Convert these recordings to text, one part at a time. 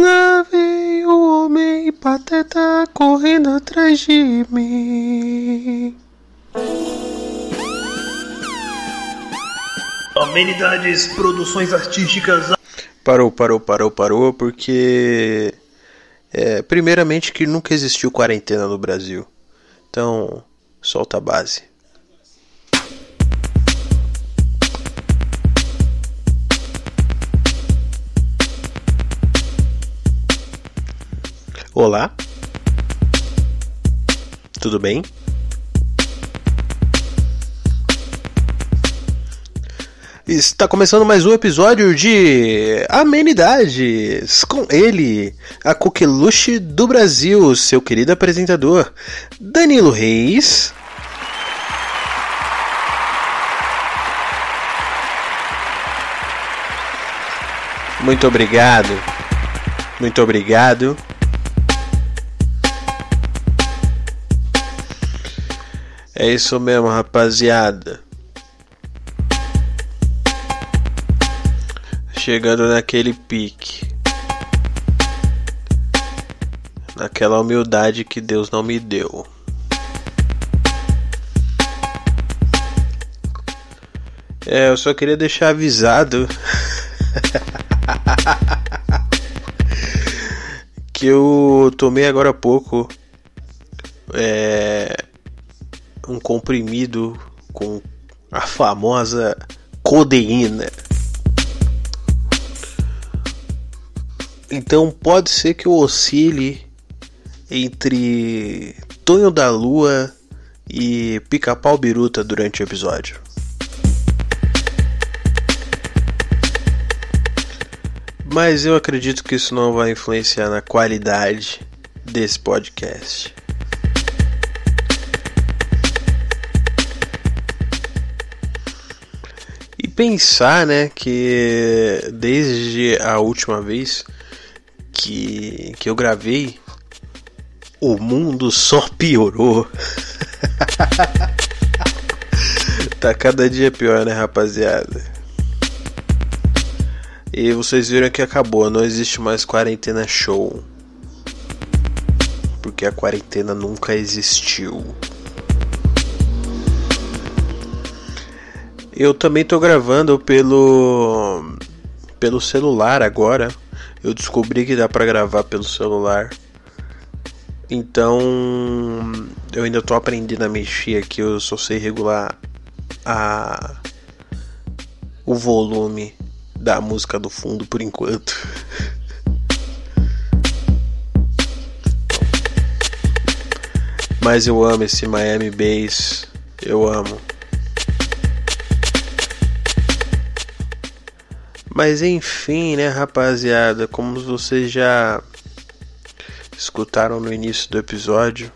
Lá vem o homem pateta correndo atrás de mim. Amenidades, produções artísticas. Parou, parou, parou, parou, porque. É, primeiramente que nunca existiu quarentena no Brasil. Então, solta a base. Olá. Tudo bem? Está começando mais um episódio de Amenidades com ele, a coqueluche do Brasil, seu querido apresentador, Danilo Reis. Muito obrigado. Muito obrigado. É isso mesmo, rapaziada. Chegando naquele pique. Naquela humildade que Deus não me deu. É, eu só queria deixar avisado que eu tomei agora há pouco é, um comprimido com a famosa codeína. Então pode ser que eu oscile entre Tonho da Lua e Pica-Pau Biruta durante o episódio. Mas eu acredito que isso não vai influenciar na qualidade desse podcast. Pensar, né, que desde a última vez que, que eu gravei, o mundo só piorou. tá cada dia pior, né, rapaziada? E vocês viram que acabou, não existe mais quarentena show. Porque a quarentena nunca existiu. Eu também tô gravando pelo pelo celular agora. Eu descobri que dá para gravar pelo celular. Então, eu ainda tô aprendendo a mexer aqui, eu só sei regular a o volume da música do fundo por enquanto. Mas eu amo esse Miami Bass, eu amo. Mas enfim, né, rapaziada, como vocês já escutaram no início do episódio,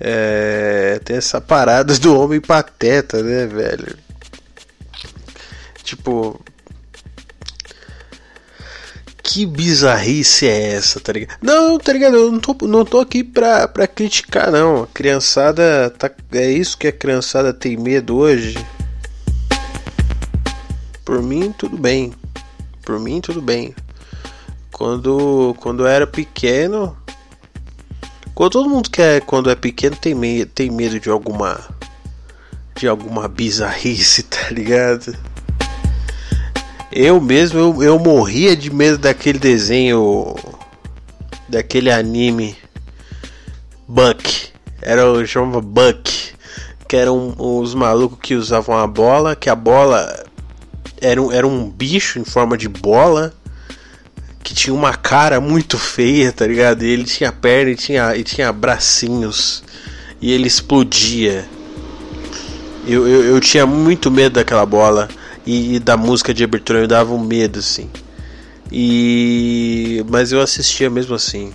é, tem essa parada do homem pateta, né, velho? Tipo, que bizarrice é essa, tá ligado? Não, tá ligado? Eu não tô, não tô aqui pra, pra criticar, não. A criançada. Tá, é isso que a criançada tem medo hoje? Por mim, tudo bem. Por mim, tudo bem. Quando, quando eu era pequeno. Quando todo mundo que é, quando é pequeno tem, me, tem medo de alguma. De alguma bizarrice, tá ligado? Eu mesmo, eu, eu morria de medo daquele desenho. Daquele anime. Buck. Era o chamava Buck. Que eram os malucos que usavam a bola. Que a bola era um, era um bicho em forma de bola. Que tinha uma cara muito feia, tá ligado? E ele tinha perna e tinha, e tinha bracinhos. E ele explodia. Eu, eu, eu tinha muito medo daquela bola e, e, da música de abertura me dava um medo, assim. E mas eu assistia mesmo assim.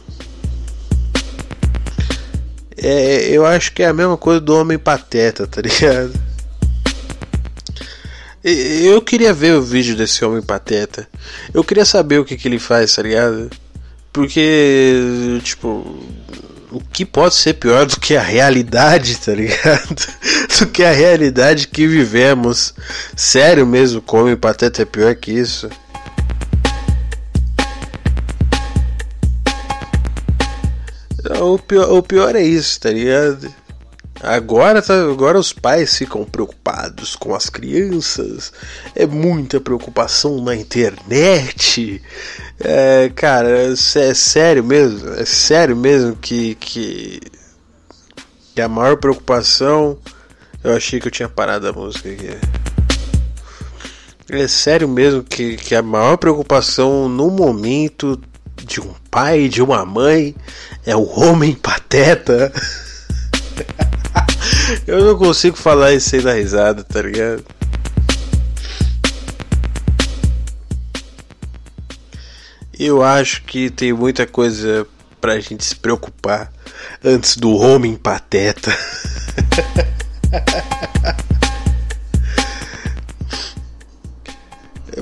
É, eu acho que é a mesma coisa do Homem Pateta, tá ligado? Eu queria ver o vídeo desse Homem Pateta. Eu queria saber o que, que ele faz, tá ligado? Porque, tipo, o que pode ser pior do que a realidade, tá ligado? do que a realidade que vivemos. Sério mesmo, como Pateta é pior que isso? O pior, o pior é isso, tá ligado? Agora, tá, agora os pais ficam preocupados com as crianças. É muita preocupação na internet. É, cara, é, é sério mesmo. É sério mesmo que, que, que a maior preocupação. Eu achei que eu tinha parado a música aqui. É sério mesmo que, que a maior preocupação no momento de um pai de uma mãe é o homem pateta. Eu não consigo falar isso sem dar risada, tá ligado? Eu acho que tem muita coisa pra gente se preocupar antes do homem pateta.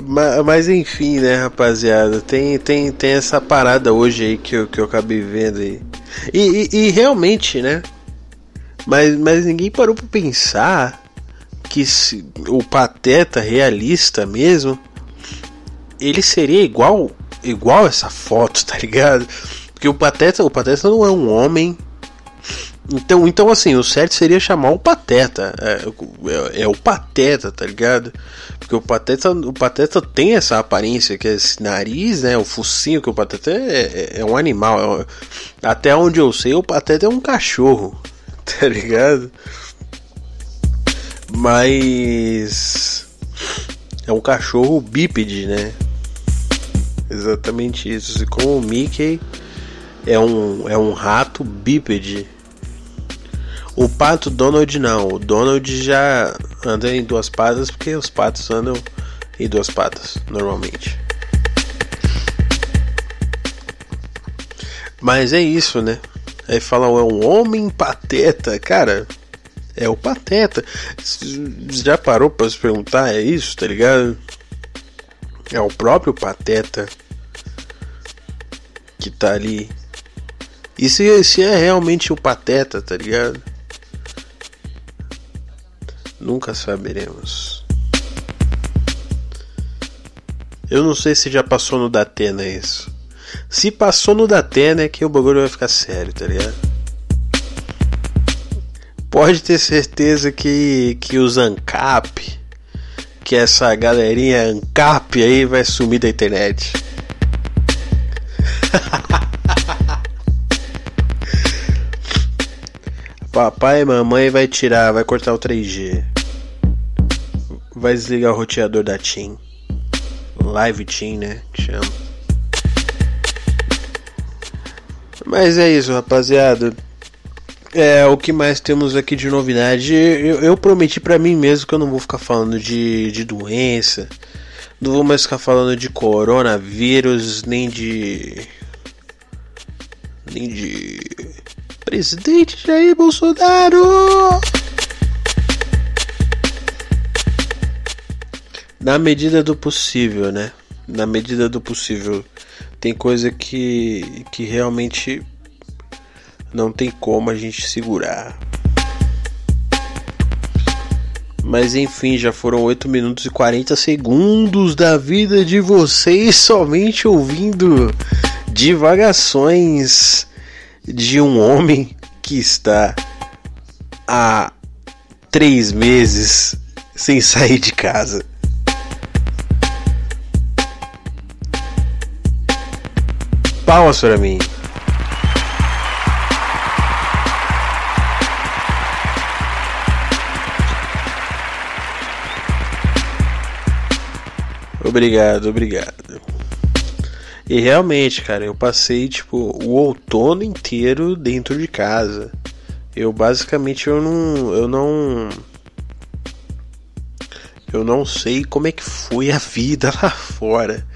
mas, enfim, né, rapaziada? Tem, tem, tem essa parada hoje aí que eu, que eu acabei vendo aí. E, e, e realmente, né? Mas, mas ninguém parou para pensar que se, o Pateta realista mesmo, ele seria igual igual essa foto, tá ligado? Porque o Pateta, o Pateta não é um homem. Então, então assim, o certo seria chamar o Pateta. É, é, é o Pateta, tá ligado? Porque o Pateta, o Pateta tem essa aparência, que é esse nariz, né? O focinho, que o Pateta é, é, é um animal. É, até onde eu sei, o Pateta é um cachorro. tá ligado? Mas é um cachorro bípede, né? Exatamente isso. E como o Mickey é um, é um rato bípede. O pato Donald não. O Donald já anda em duas patas porque os patos andam em duas patas normalmente. Mas é isso, né? Aí falam, é um homem pateta. Cara, é o pateta. Já parou pra se perguntar? É isso, tá ligado? É o próprio pateta que tá ali. E se, se é realmente o pateta, tá ligado? Nunca saberemos. Eu não sei se já passou no Datena isso. Se passou no Datena é que o bagulho vai ficar sério, tá ligado? Pode ter certeza que, que os ANCAP, que essa galerinha ANCAP aí vai sumir da internet. Papai e mamãe vai tirar, vai cortar o 3G. Vai desligar o roteador da TIM. Live TIM, né? Que chama. Mas é isso, rapaziada. É, o que mais temos aqui de novidade? Eu, eu prometi para mim mesmo que eu não vou ficar falando de, de doença, não vou mais ficar falando de coronavírus, nem de. nem de. Presidente Jair Bolsonaro! Na medida do possível, né? Na medida do possível tem coisa que, que realmente não tem como a gente segurar. Mas enfim, já foram 8 minutos e 40 segundos da vida de vocês somente ouvindo divagações de um homem que está há três meses sem sair de casa. Palmas para mim. Obrigado, obrigado. E realmente, cara, eu passei tipo o outono inteiro dentro de casa. Eu basicamente eu não eu não eu não sei como é que foi a vida lá fora.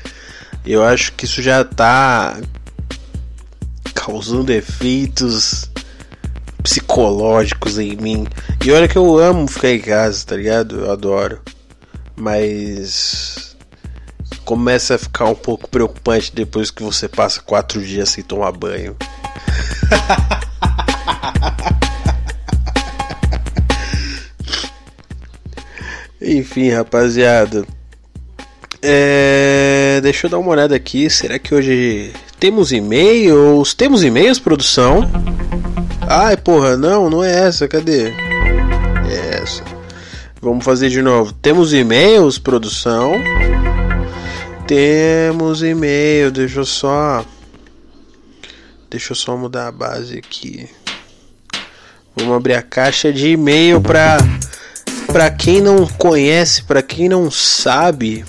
Eu acho que isso já tá causando efeitos psicológicos em mim. E olha que eu amo ficar em casa, tá ligado? Eu adoro. Mas começa a ficar um pouco preocupante depois que você passa quatro dias sem tomar banho. Enfim, rapaziada. É... Deixa eu dar uma olhada aqui. Será que hoje temos e-mails? Temos e-mails, produção? Ai, porra, não, não é essa. Cadê? É essa. Vamos fazer de novo. Temos e-mails, produção? Temos e-mail. Deixa eu só. Deixa eu só mudar a base aqui. Vamos abrir a caixa de e-mail para para quem não conhece, para quem não sabe,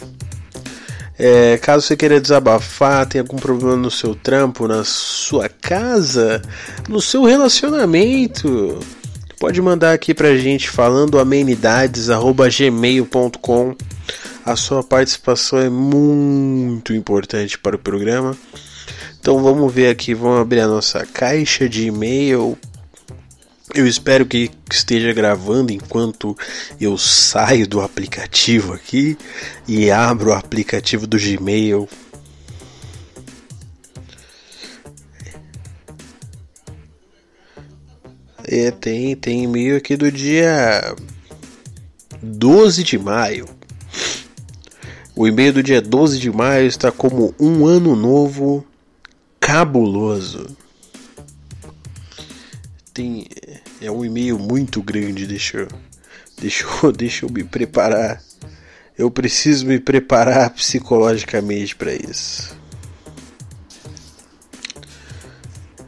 é, caso você queira desabafar, tem algum problema no seu trampo, na sua casa, no seu relacionamento, pode mandar aqui pra gente falando amenidades@gmail.com. A sua participação é muito importante para o programa. Então vamos ver aqui, vamos abrir a nossa caixa de e-mail eu espero que esteja gravando enquanto eu saio do aplicativo aqui e abro o aplicativo do Gmail. É, tem, tem e-mail aqui do dia 12 de maio. O e-mail do dia 12 de maio está como um ano novo cabuloso tem é um e-mail muito grande, deixa eu, deixa eu, deixa eu me preparar. Eu preciso me preparar psicologicamente para isso.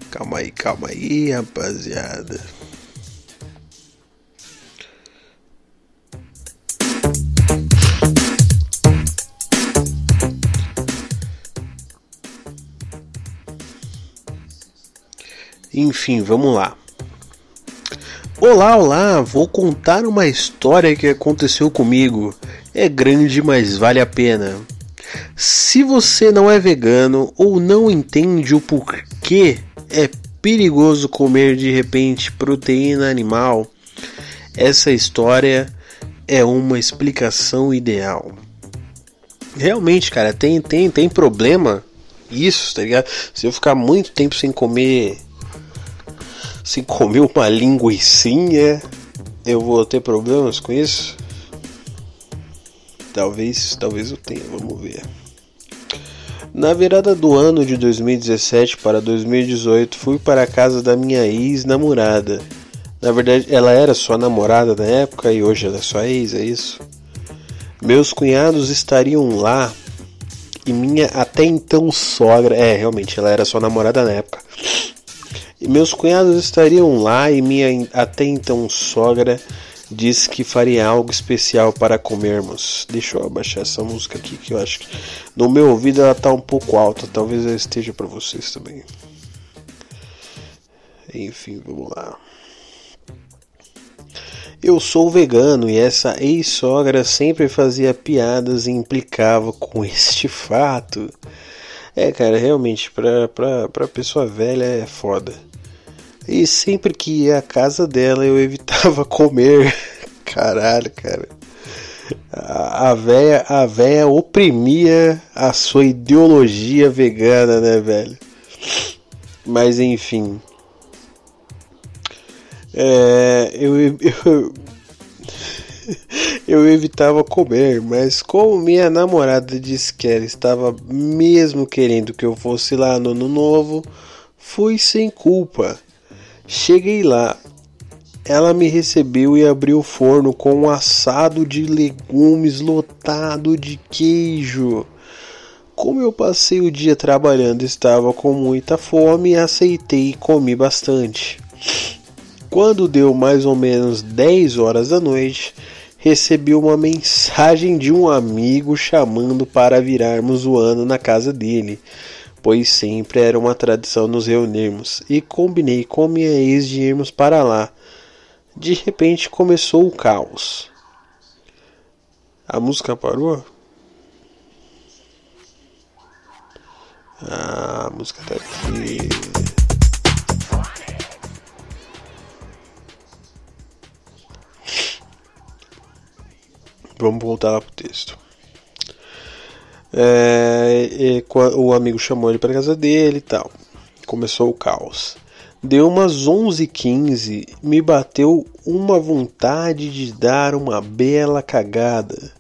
Calma aí, calma aí, rapaziada. Enfim, vamos lá. Olá, olá, vou contar uma história que aconteceu comigo. É grande, mas vale a pena. Se você não é vegano ou não entende o porquê é perigoso comer de repente proteína animal, essa história é uma explicação ideal. Realmente, cara, tem tem tem problema isso, tá ligado? Se eu ficar muito tempo sem comer se comer uma linguiçinha, eu vou ter problemas com isso? Talvez, talvez eu tenha, vamos ver. Na virada do ano de 2017 para 2018, fui para a casa da minha ex-namorada. Na verdade, ela era sua namorada na época e hoje ela é sua ex, é isso? Meus cunhados estariam lá e minha até então sogra. É, realmente, ela era sua namorada na época. Meus cunhados estariam lá e minha até então sogra disse que faria algo especial para comermos. Deixa eu abaixar essa música aqui que eu acho que no meu ouvido ela está um pouco alta, talvez ela esteja para vocês também. Enfim, vamos lá. Eu sou vegano e essa ex-sogra sempre fazia piadas e implicava com este fato. É, cara, realmente, pra, pra, pra pessoa velha é foda. E sempre que ia à casa dela eu evitava comer. Caralho, cara. A véia, a véia oprimia a sua ideologia vegana, né, velho? Mas enfim. É, eu, eu, eu evitava comer, mas como minha namorada disse que ela estava mesmo querendo que eu fosse lá no ano novo, fui sem culpa. Cheguei lá. Ela me recebeu e abriu o forno com um assado de legumes lotado de queijo. Como eu passei o dia trabalhando, estava com muita fome, aceitei e comi bastante. Quando deu mais ou menos 10 horas da noite, recebi uma mensagem de um amigo chamando para virarmos o ano na casa dele pois sempre era uma tradição nos reunirmos, e combinei com minha ex de irmos para lá. De repente começou o caos. A música parou? Ah, a música tá aqui. Vamos voltar lá pro texto. É, o amigo chamou ele para casa dele e tal. Começou o caos. Deu umas 11h15, me bateu uma vontade de dar uma bela cagada.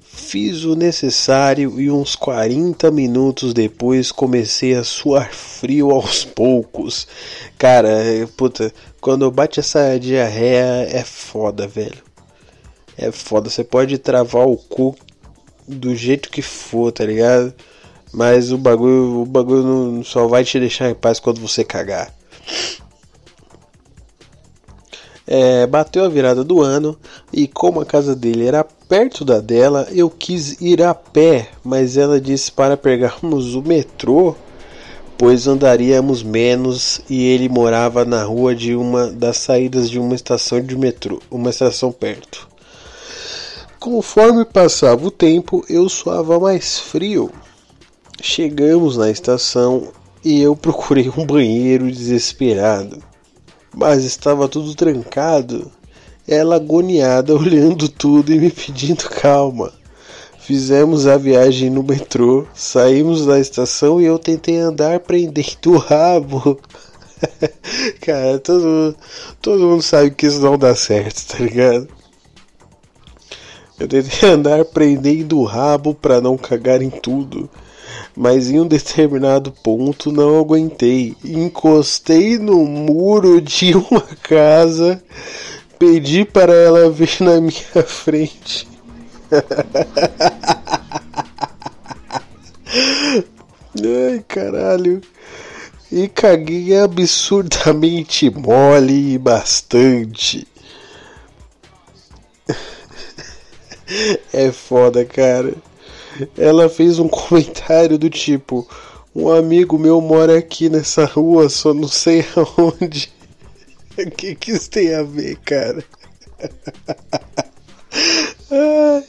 Fiz o necessário e uns 40 minutos depois comecei a suar frio aos poucos. Cara, puta, quando bate essa diarreia é foda, velho. É foda, você pode travar o cu do jeito que for, tá ligado? Mas o bagulho, o bagulho não, só vai te deixar em paz quando você cagar. É, bateu a virada do ano e como a casa dele era perto da dela, eu quis ir a pé, mas ela disse para pegarmos o metrô, pois andaríamos menos e ele morava na rua de uma das saídas de uma estação de metrô, uma estação perto. Conforme passava o tempo, eu suava mais frio. Chegamos na estação e eu procurei um banheiro desesperado, mas estava tudo trancado. Ela agoniada, olhando tudo e me pedindo calma. Fizemos a viagem no metrô, saímos da estação e eu tentei andar prendendo o rabo. Cara, todo, todo mundo sabe que isso não dá certo, tá ligado? Eu tentei andar prendendo o rabo para não cagar em tudo, mas em um determinado ponto não aguentei. Encostei no muro de uma casa, pedi para ela vir na minha frente. Ai, caralho. E caguei absurdamente mole e bastante. É foda, cara. Ela fez um comentário do tipo: Um amigo meu mora aqui nessa rua, só não sei aonde. O que, que isso tem a ver, cara?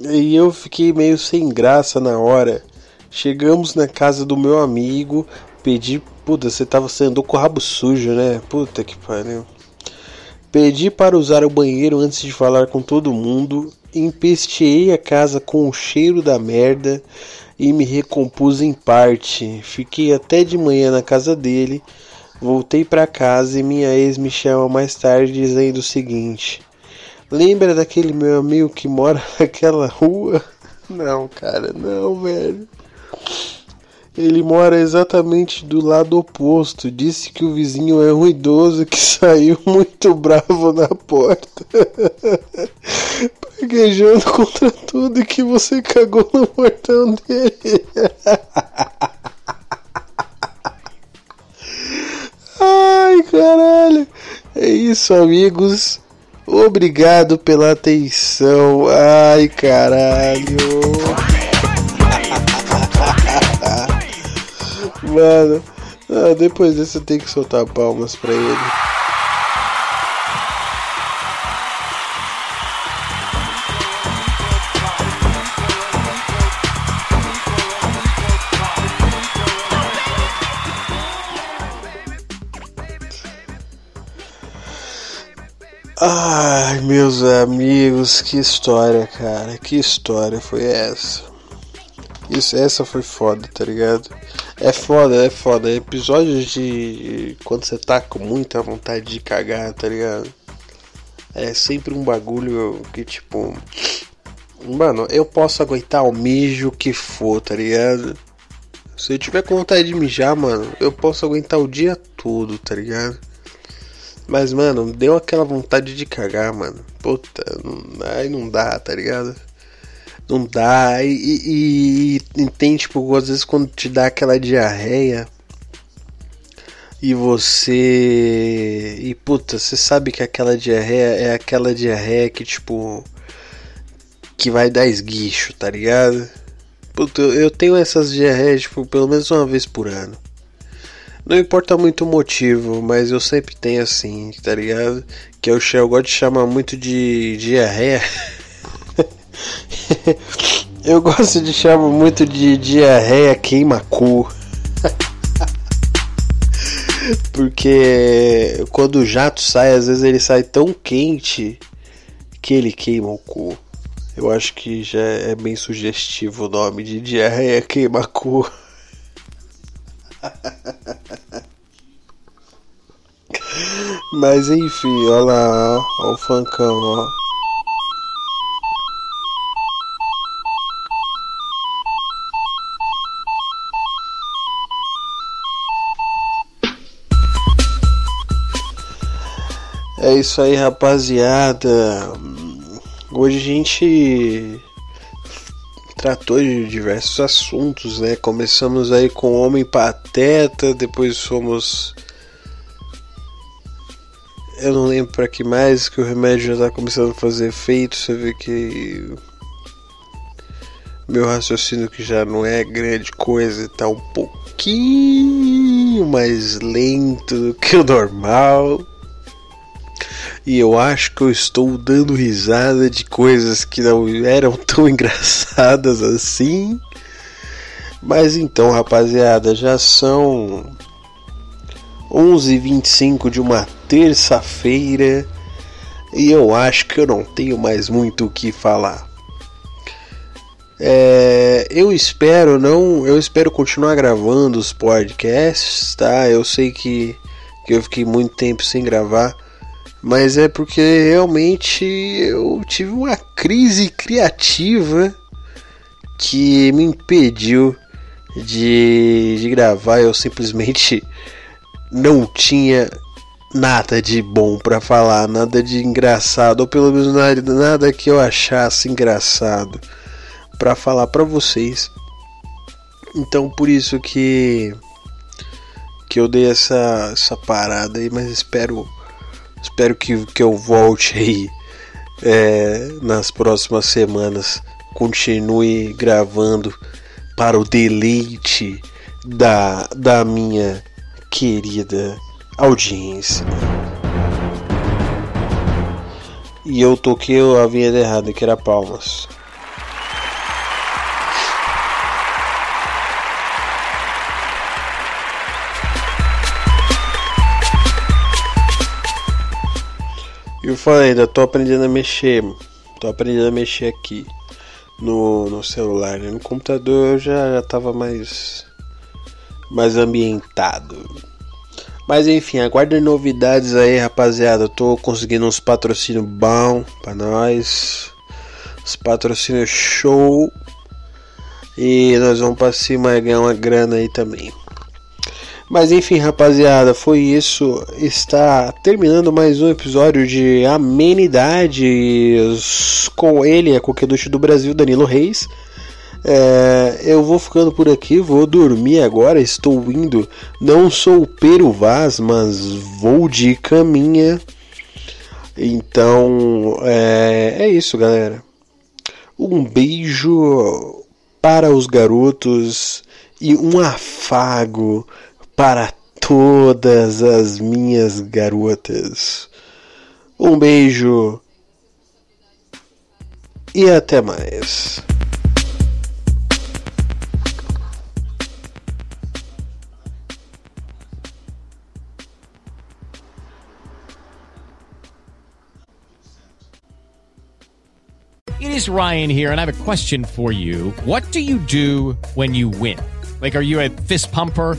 E eu fiquei meio sem graça na hora. Chegamos na casa do meu amigo, pedi. Puta, você tava sendo com o rabo sujo, né? Puta que pariu. Pedi para usar o banheiro antes de falar com todo mundo, empesteei a casa com o cheiro da merda e me recompus em parte. Fiquei até de manhã na casa dele, voltei para casa e minha ex me chama mais tarde dizendo o seguinte: Lembra daquele meu amigo que mora naquela rua? Não, cara, não, velho. Ele mora exatamente do lado oposto. Disse que o vizinho é um idoso que saiu muito bravo na porta. Praguejando contra tudo que você cagou no portão dele. Ai, caralho. É isso, amigos. Obrigado pela atenção. Ai, caralho. Mano, ah, depois desse eu tenho que soltar palmas pra ele. Ai, meus amigos, que história, cara. Que história foi essa? Isso, essa foi foda, tá ligado? É foda, é foda. Episódios de quando você tá com muita vontade de cagar, tá ligado? É sempre um bagulho que, tipo. Mano, eu posso aguentar o mijo que for, tá ligado? Se eu tiver com vontade de mijar, mano, eu posso aguentar o dia todo, tá ligado? Mas, mano, deu aquela vontade de cagar, mano. Puta, não, aí não dá, tá ligado? Não dá. E, e, e, tem, tipo, às vezes quando te dá aquela diarreia e você. E puta, você sabe que aquela diarreia é aquela diarreia que, tipo. Que vai dar esguicho, tá ligado? Puta, eu tenho essas diarreias, tipo, pelo menos uma vez por ano. Não importa muito o motivo, mas eu sempre tenho assim, tá ligado? Que eu, eu gosto de chamar muito de diarreia. Eu gosto de chamar muito de diarreia queima-cu. Porque quando o jato sai, às vezes ele sai tão quente que ele queima o cu. Eu acho que já é bem sugestivo o nome de diarreia queima-cu. Mas enfim, olha lá, ó, o funkão, ó. É isso aí, rapaziada. Hoje a gente tratou de diversos assuntos, né? Começamos aí com Homem Pateta, depois fomos. Eu não lembro para que mais, que o remédio já tá começando a fazer efeito. Você vê que. Meu raciocínio, que já não é grande coisa, tá um pouquinho mais lento do que o normal. E eu acho que eu estou dando risada de coisas que não eram tão engraçadas assim. Mas então, rapaziada, já são 11h25 de uma terça-feira e eu acho que eu não tenho mais muito o que falar. É, eu espero não, eu espero continuar gravando os podcasts, tá? Eu sei que, que eu fiquei muito tempo sem gravar mas é porque realmente eu tive uma crise criativa que me impediu de, de gravar. Eu simplesmente não tinha nada de bom para falar, nada de engraçado, ou pelo menos nada, que eu achasse engraçado para falar para vocês. Então por isso que que eu dei essa essa parada aí, mas espero Espero que, que eu volte aí é, nas próximas semanas. Continue gravando para o deleite da, da minha querida audiência. E eu toquei a vinheta errada, que era palmas. Eu falei, ainda tô aprendendo a mexer. Tô aprendendo a mexer aqui no, no celular. Né? No computador eu já, já tava mais, mais ambientado. Mas enfim, aguardem novidades aí, rapaziada. Eu tô conseguindo uns patrocínios bom pra nós. Os patrocínios show. E nós vamos pra cima ganhar uma grana aí também. Mas enfim, rapaziada, foi isso. Está terminando mais um episódio de Amenidades com ele, a coqueduche do Brasil, Danilo Reis. É, eu vou ficando por aqui, vou dormir agora. Estou indo, não sou o Pero Vaz, mas vou de caminha. Então é, é isso, galera. Um beijo para os garotos e um afago para todas as minhas garotas. Um beijo e até mais. It is Ryan here, and I have a question for you. What do you do when you win? Like, are you a fist pumper?